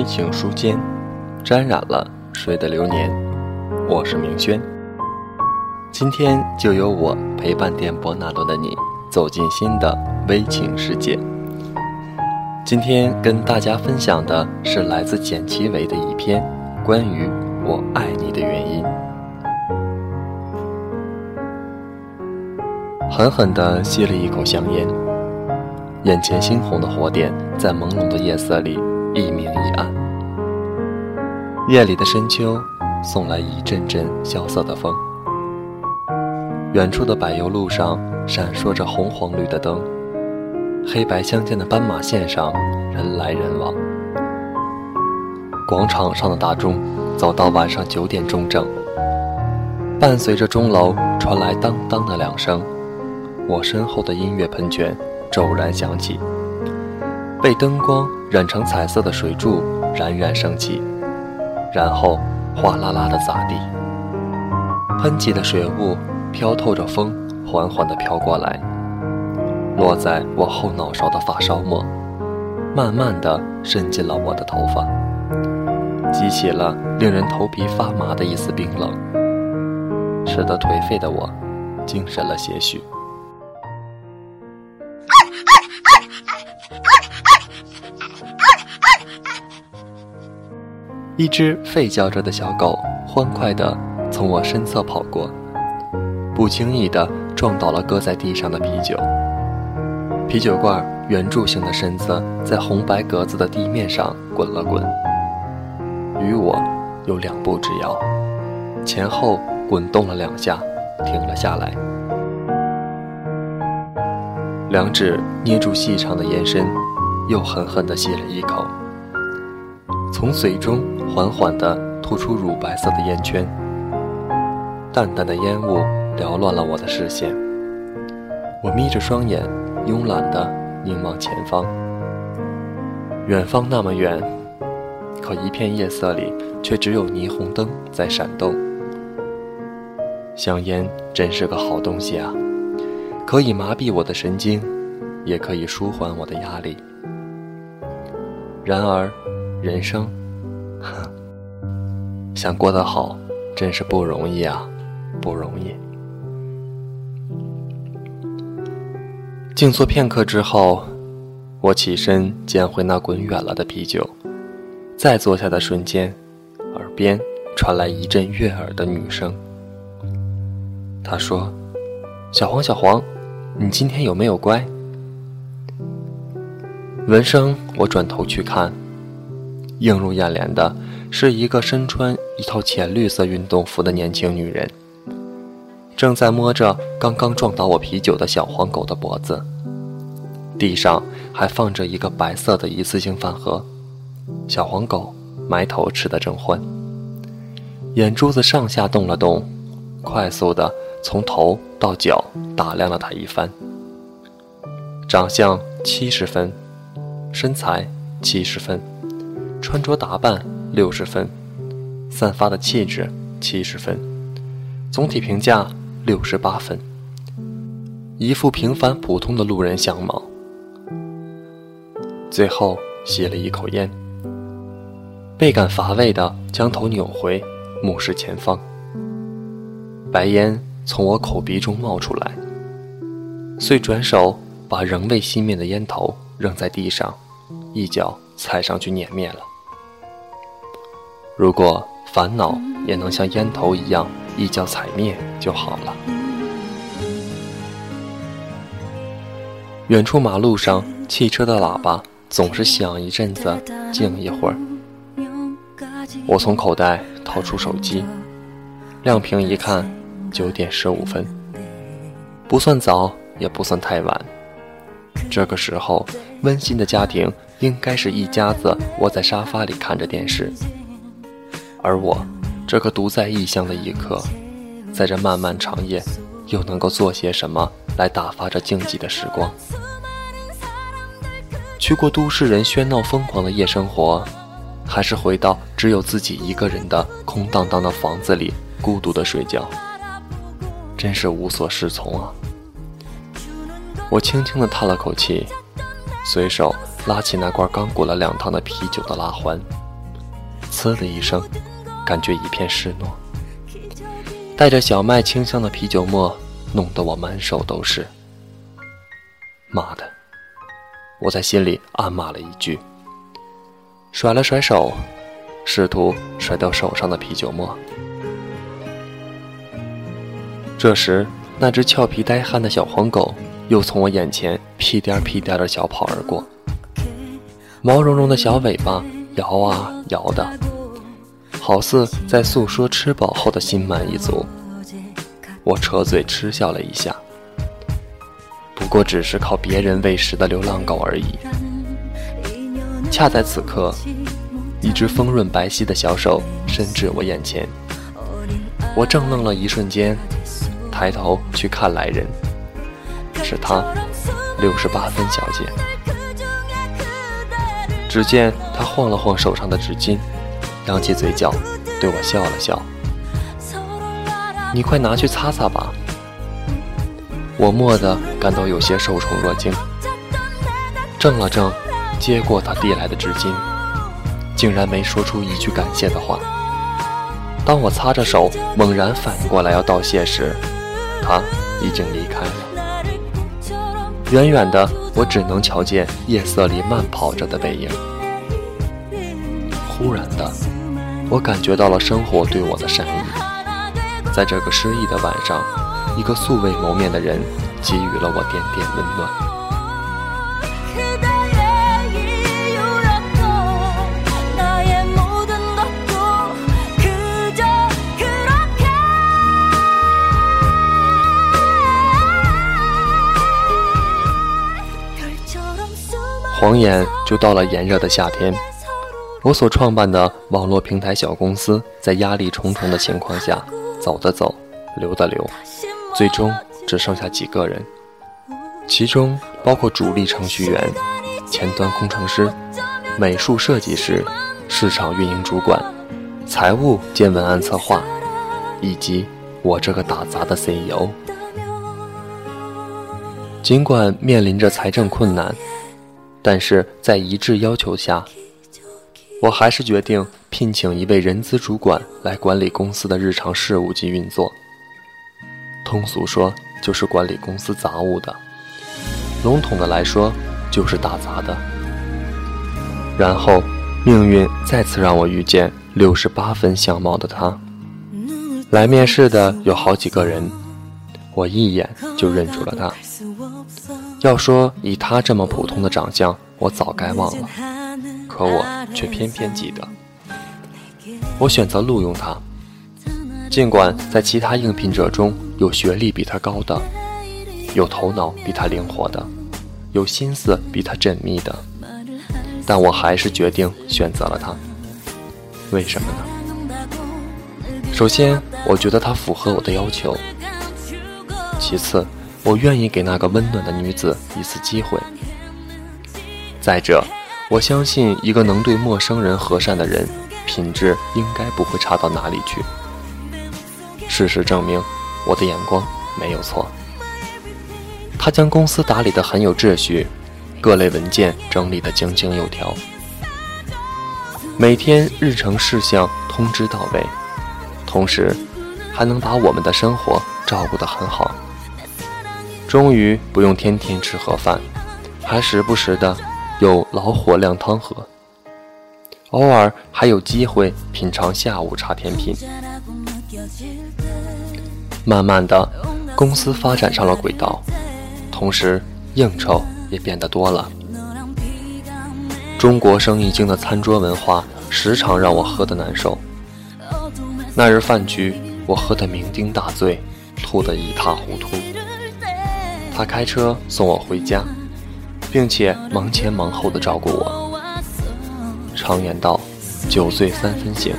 微情书间，沾染了谁的流年？我是明轩。今天就由我陪伴电波那端的你，走进新的微情世界。今天跟大家分享的是来自简其伟的一篇关于我爱你的原因。狠狠地吸了一口香烟，眼前猩红的火点在朦胧的夜色里一明一暗。夜里的深秋送来一阵阵萧瑟的风，远处的柏油路上闪烁着红黄绿的灯，黑白相间的斑马线上人来人往。广场上的大钟走到晚上九点钟整，伴随着钟楼传来当当的两声。我身后的音乐喷泉骤然响起，被灯光染成彩色的水柱冉冉升起，然后哗啦啦的砸地。喷起的水雾飘透着风，缓缓地飘过来，落在我后脑勺的发梢末，慢慢地渗进了我的头发，激起了令人头皮发麻的一丝冰冷，使得颓废的我精神了些许。一只吠叫着的小狗欢快地从我身侧跑过，不经意地撞倒了搁在地上的啤酒。啤酒罐圆柱形的身子在红白格子的地面上滚了滚，与我有两步之遥，前后滚动了两下，停了下来，两指捏住细长的烟身，又狠狠地吸了一口。从嘴中缓缓地吐出乳白色的烟圈，淡淡的烟雾缭乱了我的视线。我眯着双眼，慵懒地凝望前方。远方那么远，可一片夜色里却只有霓虹灯在闪动。香烟真是个好东西啊，可以麻痹我的神经，也可以舒缓我的压力。然而。人生，想过得好，真是不容易啊，不容易。静坐片刻之后，我起身捡回那滚远了的啤酒，再坐下的瞬间，耳边传来一阵悦耳的女声。她说：“小黄，小黄，你今天有没有乖？”闻声，我转头去看。映入眼帘的是一个身穿一套浅绿色运动服的年轻女人，正在摸着刚刚撞倒我啤酒的小黄狗的脖子。地上还放着一个白色的一次性饭盒，小黄狗埋头吃得正欢，眼珠子上下动了动，快速的从头到脚打量了他一番。长相七十分，身材七十分。穿着打扮六十分，散发的气质七十分，总体评价六十八分。一副平凡普通的路人相貌。最后吸了一口烟，倍感乏味的将头扭回，目视前方。白烟从我口鼻中冒出来，遂转手把仍未熄灭的烟头扔在地上，一脚踩上去碾灭了。如果烦恼也能像烟头一样一脚踩灭就好了。远处马路上汽车的喇叭总是响一阵子，静一会儿。我从口袋掏出手机，亮屏一看，九点十五分，不算早，也不算太晚。这个时候，温馨的家庭应该是一家子窝在沙发里看着电视。而我，这个独在异乡的一刻，在这漫漫长夜，又能够做些什么来打发这静寂的时光？去过都市人喧闹疯狂的夜生活，还是回到只有自己一个人的空荡荡的房子里孤独的睡觉？真是无所适从啊！我轻轻地叹了口气，随手拉起那罐刚鼓了两趟的啤酒的拉环，呲的一声，感觉一片湿糯。带着小麦清香的啤酒沫，弄得我满手都是。妈的！我在心里暗骂了一句，甩了甩手，试图甩掉手上的啤酒沫。这时，那只俏皮呆憨的小黄狗又从我眼前屁颠屁颠的小跑而过，毛茸茸的小尾巴摇啊摇的。好似在诉说吃饱后的心满意足，我扯嘴嗤笑了一下。不过只是靠别人喂食的流浪狗而已。恰在此刻，一只丰润白皙的小手伸至我眼前，我怔愣了一瞬间，抬头去看来人，是她，六十八分小姐。只见她晃了晃手上的纸巾。扬起嘴角，对我笑了笑。你快拿去擦擦吧。我蓦地感到有些受宠若惊，怔了怔，接过他递来的纸巾，竟然没说出一句感谢的话。当我擦着手，猛然反应过来要道谢时，他已经离开了。远远的，我只能瞧见夜色里慢跑着的背影。忽然的。我感觉到了生活对我的善意，在这个失意的晚上，一个素未谋面的人给予了我点点温暖。晃眼就到了炎热的夏天。我所创办的网络平台小公司在压力重重的情况下，走的走，留的留，最终只剩下几个人，其中包括主力程序员、前端工程师、美术设计师、市场运营主管、财务兼文案策划，以及我这个打杂的 CEO。尽管面临着财政困难，但是在一致要求下。我还是决定聘请一位人资主管来管理公司的日常事务及运作。通俗说，就是管理公司杂物的；笼统的来说，就是打杂的。然后，命运再次让我遇见六十八分相貌的他。来面试的有好几个人，我一眼就认出了他。要说以他这么普通的长相，我早该忘了。可我却偏偏记得，我选择录用他。尽管在其他应聘者中有学历比他高的，有头脑比他灵活的，有心思比他缜密的，但我还是决定选择了他。为什么呢？首先，我觉得他符合我的要求；其次，我愿意给那个温暖的女子一次机会；再者，我相信，一个能对陌生人和善的人，品质应该不会差到哪里去。事实证明，我的眼光没有错。他将公司打理得很有秩序，各类文件整理得井井有条，每天日程事项通知到位，同时还能把我们的生活照顾得很好。终于不用天天吃盒饭，还时不时的。有老火靓汤喝，偶尔还有机会品尝下午茶甜品。慢慢的，公司发展上了轨道，同时应酬也变得多了。中国生意经的餐桌文化时常让我喝得难受。那日饭局，我喝得酩酊大醉，吐得一塌糊涂。他开车送我回家。并且忙前忙后的照顾我。常言道，酒醉三分醒。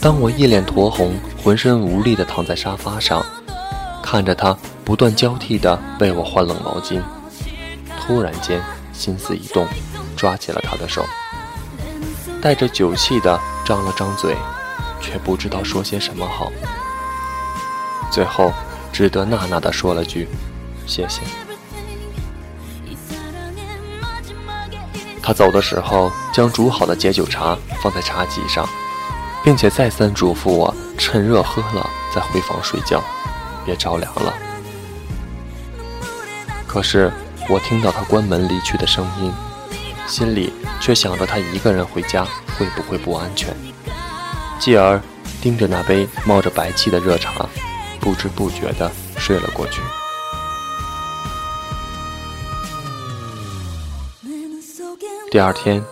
当我一脸酡红、浑身无力的躺在沙发上，看着他不断交替的为我换冷毛巾，突然间心思一动，抓起了他的手，带着酒气的张了张嘴，却不知道说些什么好。最后，只得呐呐的说了句：“谢谢。”他走的时候，将煮好的解酒茶放在茶几上，并且再三嘱咐我趁热喝了再回房睡觉，别着凉了。可是我听到他关门离去的声音，心里却想着他一个人回家会不会不安全，继而盯着那杯冒着白气的热茶，不知不觉地睡了过去。第二天，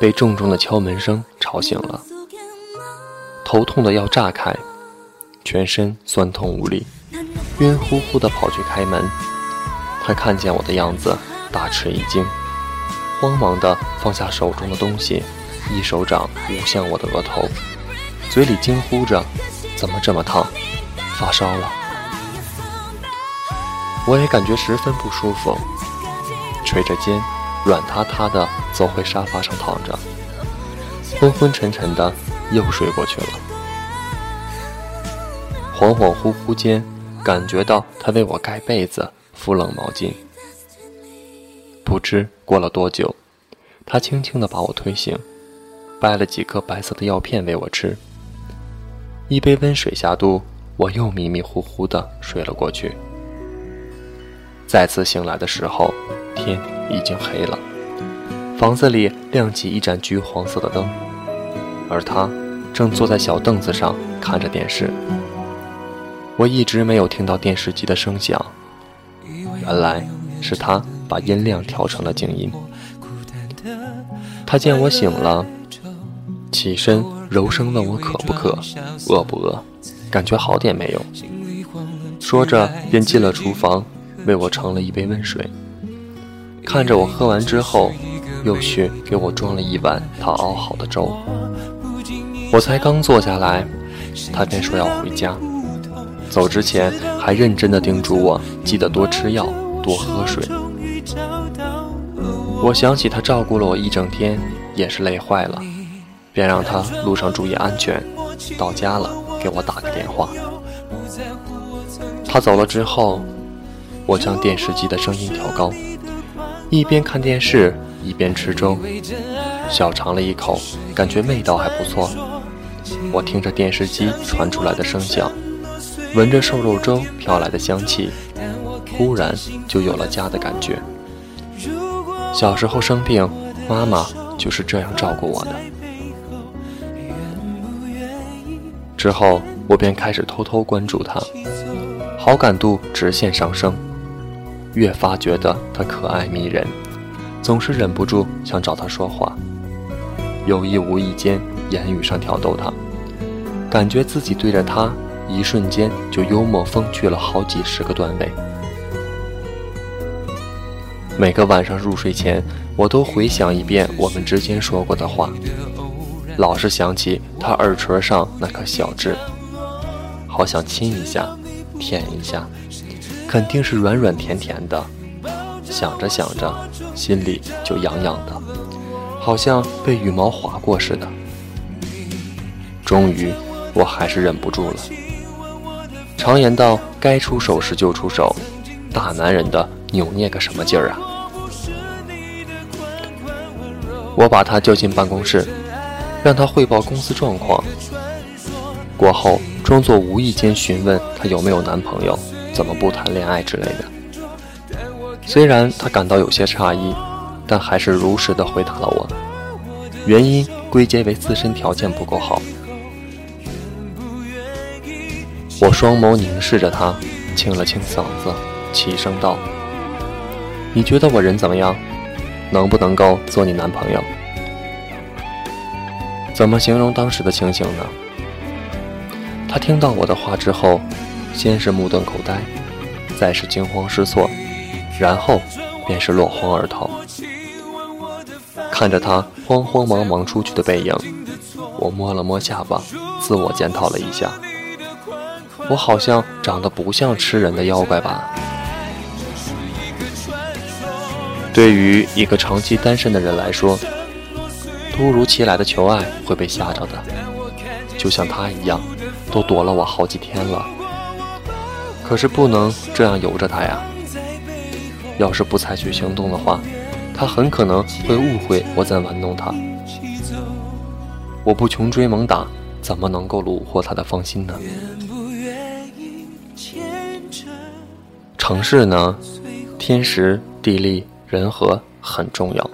被重重的敲门声吵醒了。头痛的要炸开，全身酸痛无力，晕乎乎的跑去开门。他看见我的样子，大吃一惊，慌忙的放下手中的东西，一手掌捂向我的额头，嘴里惊呼着：“怎么这么烫？发烧了？”我也感觉十分不舒服，垂着肩，软塌塌的走回沙发上躺着，昏昏沉沉的。又睡过去了，恍恍惚惚间，感觉到他为我盖被子、敷冷毛巾。不知过了多久，他轻轻地把我推醒，掰了几颗白色的药片喂我吃。一杯温水下肚，我又迷迷糊糊地睡了过去。再次醒来的时候，天已经黑了，房子里亮起一盏橘黄色的灯。而他正坐在小凳子上看着电视。我一直没有听到电视机的声响，原来是他把音量调成了静音。他见我醒了，起身柔声问我渴不渴，饿不饿，感觉好点没有？说着便进了厨房，为我盛了一杯温水。看着我喝完之后，又去给我装了一碗他熬好的粥。我才刚坐下来，他便说要回家。走之前还认真的叮嘱我，记得多吃药，多喝水。我想起他照顾了我一整天，也是累坏了，便让他路上注意安全。到家了给我打个电话。他走了之后，我将电视机的声音调高，一边看电视一边吃粥，小尝了一口，感觉味道还不错。我听着电视机传出来的声响，闻着瘦肉粥飘来的香气，忽然就有了家的感觉。小时候生病，妈妈就是这样照顾我的。之后，我便开始偷偷关注她，好感度直线上升，越发觉得她可爱迷人，总是忍不住想找她说话，有意无意间。言语上挑逗他，感觉自己对着他，一瞬间就幽默风趣了好几十个段位。每个晚上入睡前，我都回想一遍我们之间说过的话，老是想起他耳垂上那颗小痣，好想亲一下，舔一下，肯定是软软甜甜的。想着想着，心里就痒痒的，好像被羽毛划过似的。终于，我还是忍不住了。常言道，该出手时就出手，大男人的扭捏个什么劲儿啊！我把他叫进办公室，让他汇报公司状况。过后，装作无意间询问他有没有男朋友，怎么不谈恋爱之类的。虽然他感到有些诧异，但还是如实的回答了我，原因归结为自身条件不够好。我双眸凝视着他，清了清嗓子，齐声道：“你觉得我人怎么样？能不能够做你男朋友？怎么形容当时的情形呢？”他听到我的话之后，先是目瞪口呆，再是惊慌失措，然后便是落荒而逃。看着他慌慌忙忙出去的背影，我摸了摸下巴，自我检讨了一下。我好像长得不像吃人的妖怪吧？对于一个长期单身的人来说，突如其来的求爱会被吓着的，就像他一样，都躲了我好几天了。可是不能这样由着他呀！要是不采取行动的话，他很可能会误会我在玩弄他。我不穷追猛打。怎么能够虏获他的芳心呢？城市呢，天时地利人和很重要。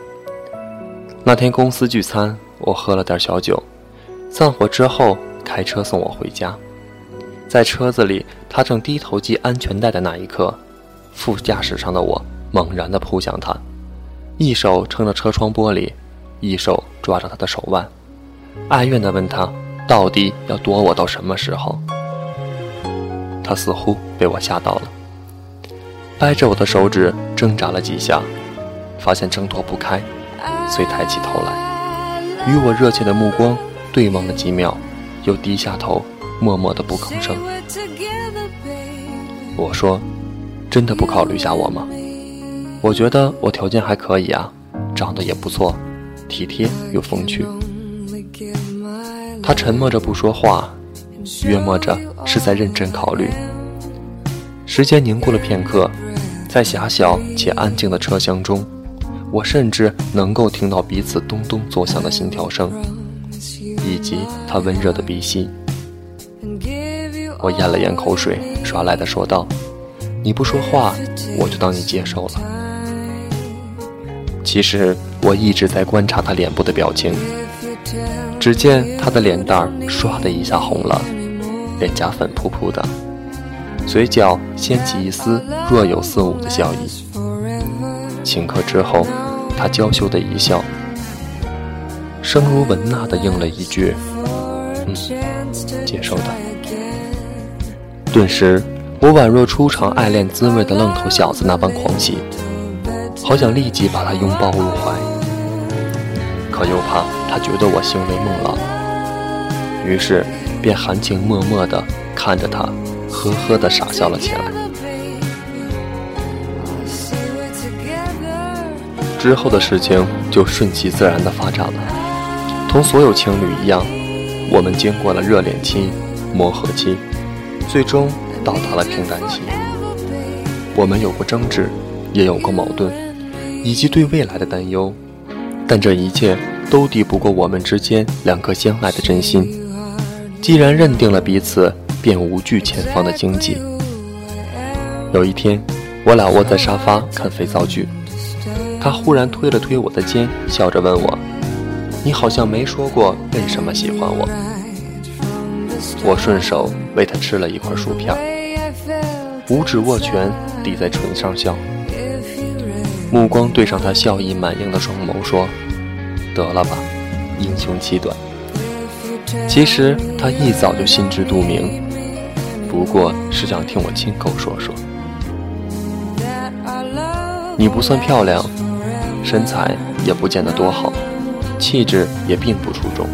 那天公司聚餐，我喝了点小酒，散伙之后开车送我回家。在车子里，他正低头系安全带的那一刻，副驾驶上的我猛然地扑向他，一手撑着车窗玻璃，一手抓着他的手腕，哀怨地问他：“到底要躲我到什么时候？”他似乎被我吓到了，掰着我的手指挣扎了几下，发现挣脱不开。遂抬起头来，与我热切的目光对望了几秒，又低下头，默默的不吭声。我说：“真的不考虑下我吗？我觉得我条件还可以啊，长得也不错，体贴又风趣。”他沉默着不说话，约摸着是在认真考虑。时间凝固了片刻，在狭小且安静的车厢中。我甚至能够听到彼此咚咚作响的心跳声，以及他温热的鼻息。我咽了咽口水，耍赖的说道：“你不说话，我就当你接受了。”其实我一直在观察他脸部的表情，只见他的脸蛋儿唰的一下红了，脸颊粉扑扑的，嘴角掀起一丝若有似无的笑意。顷刻之后。他娇羞的一笑，声如蚊呐的应了一句：“嗯，接受的。”顿时，我宛若初尝爱恋滋味的愣头小子那般狂喜，好想立即把他拥抱入怀，可又怕他觉得我行为梦浪，于是便含情脉脉地看着他，呵呵地傻笑了起来。之后的事情就顺其自然地发展了，同所有情侣一样，我们经过了热恋期、磨合期，最终到达了平淡期。我们有过争执，也有过矛盾，以及对未来的担忧，但这一切都抵不过我们之间两颗相爱的真心。既然认定了彼此，便无惧前方的荆棘。有一天，我俩窝在沙发看肥皂剧。他忽然推了推我的肩，笑着问我：“你好像没说过为什么喜欢我。”我顺手喂他吃了一块薯片，五指握拳抵在唇上笑，目光对上他笑意满盈的双眸，说：“得了吧，英雄气短。”其实他一早就心知肚明，不过是想听我亲口说说。你不算漂亮。身材也不见得多好，气质也并不出众，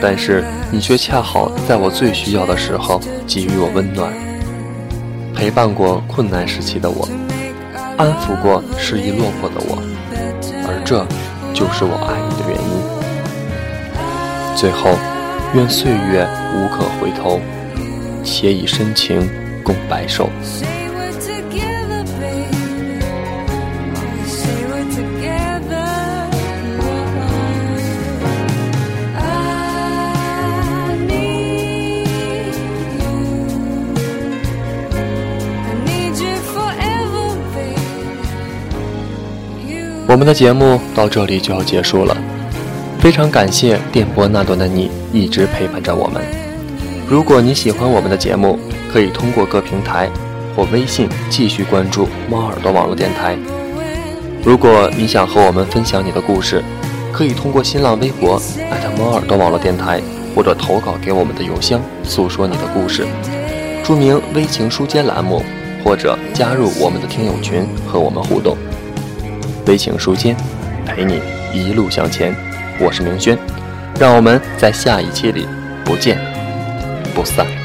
但是你却恰好在我最需要的时候给予我温暖，陪伴过困难时期的我，安抚过失意落魄的我，而这就是我爱你的原因。最后，愿岁月无可回头，且以深情共白首。我们的节目到这里就要结束了，非常感谢电波那端的你一直陪伴着我们。如果你喜欢我们的节目，可以通过各平台或微信继续关注猫耳朵网络电台。如果你想和我们分享你的故事，可以通过新浪微博猫耳朵网络电台，或者投稿给我们的邮箱，诉说你的故事，注明“微情书间”栏目，或者加入我们的听友群和我们互动。微情书间，陪你一路向前。我是明轩，让我们在下一期里不见不散。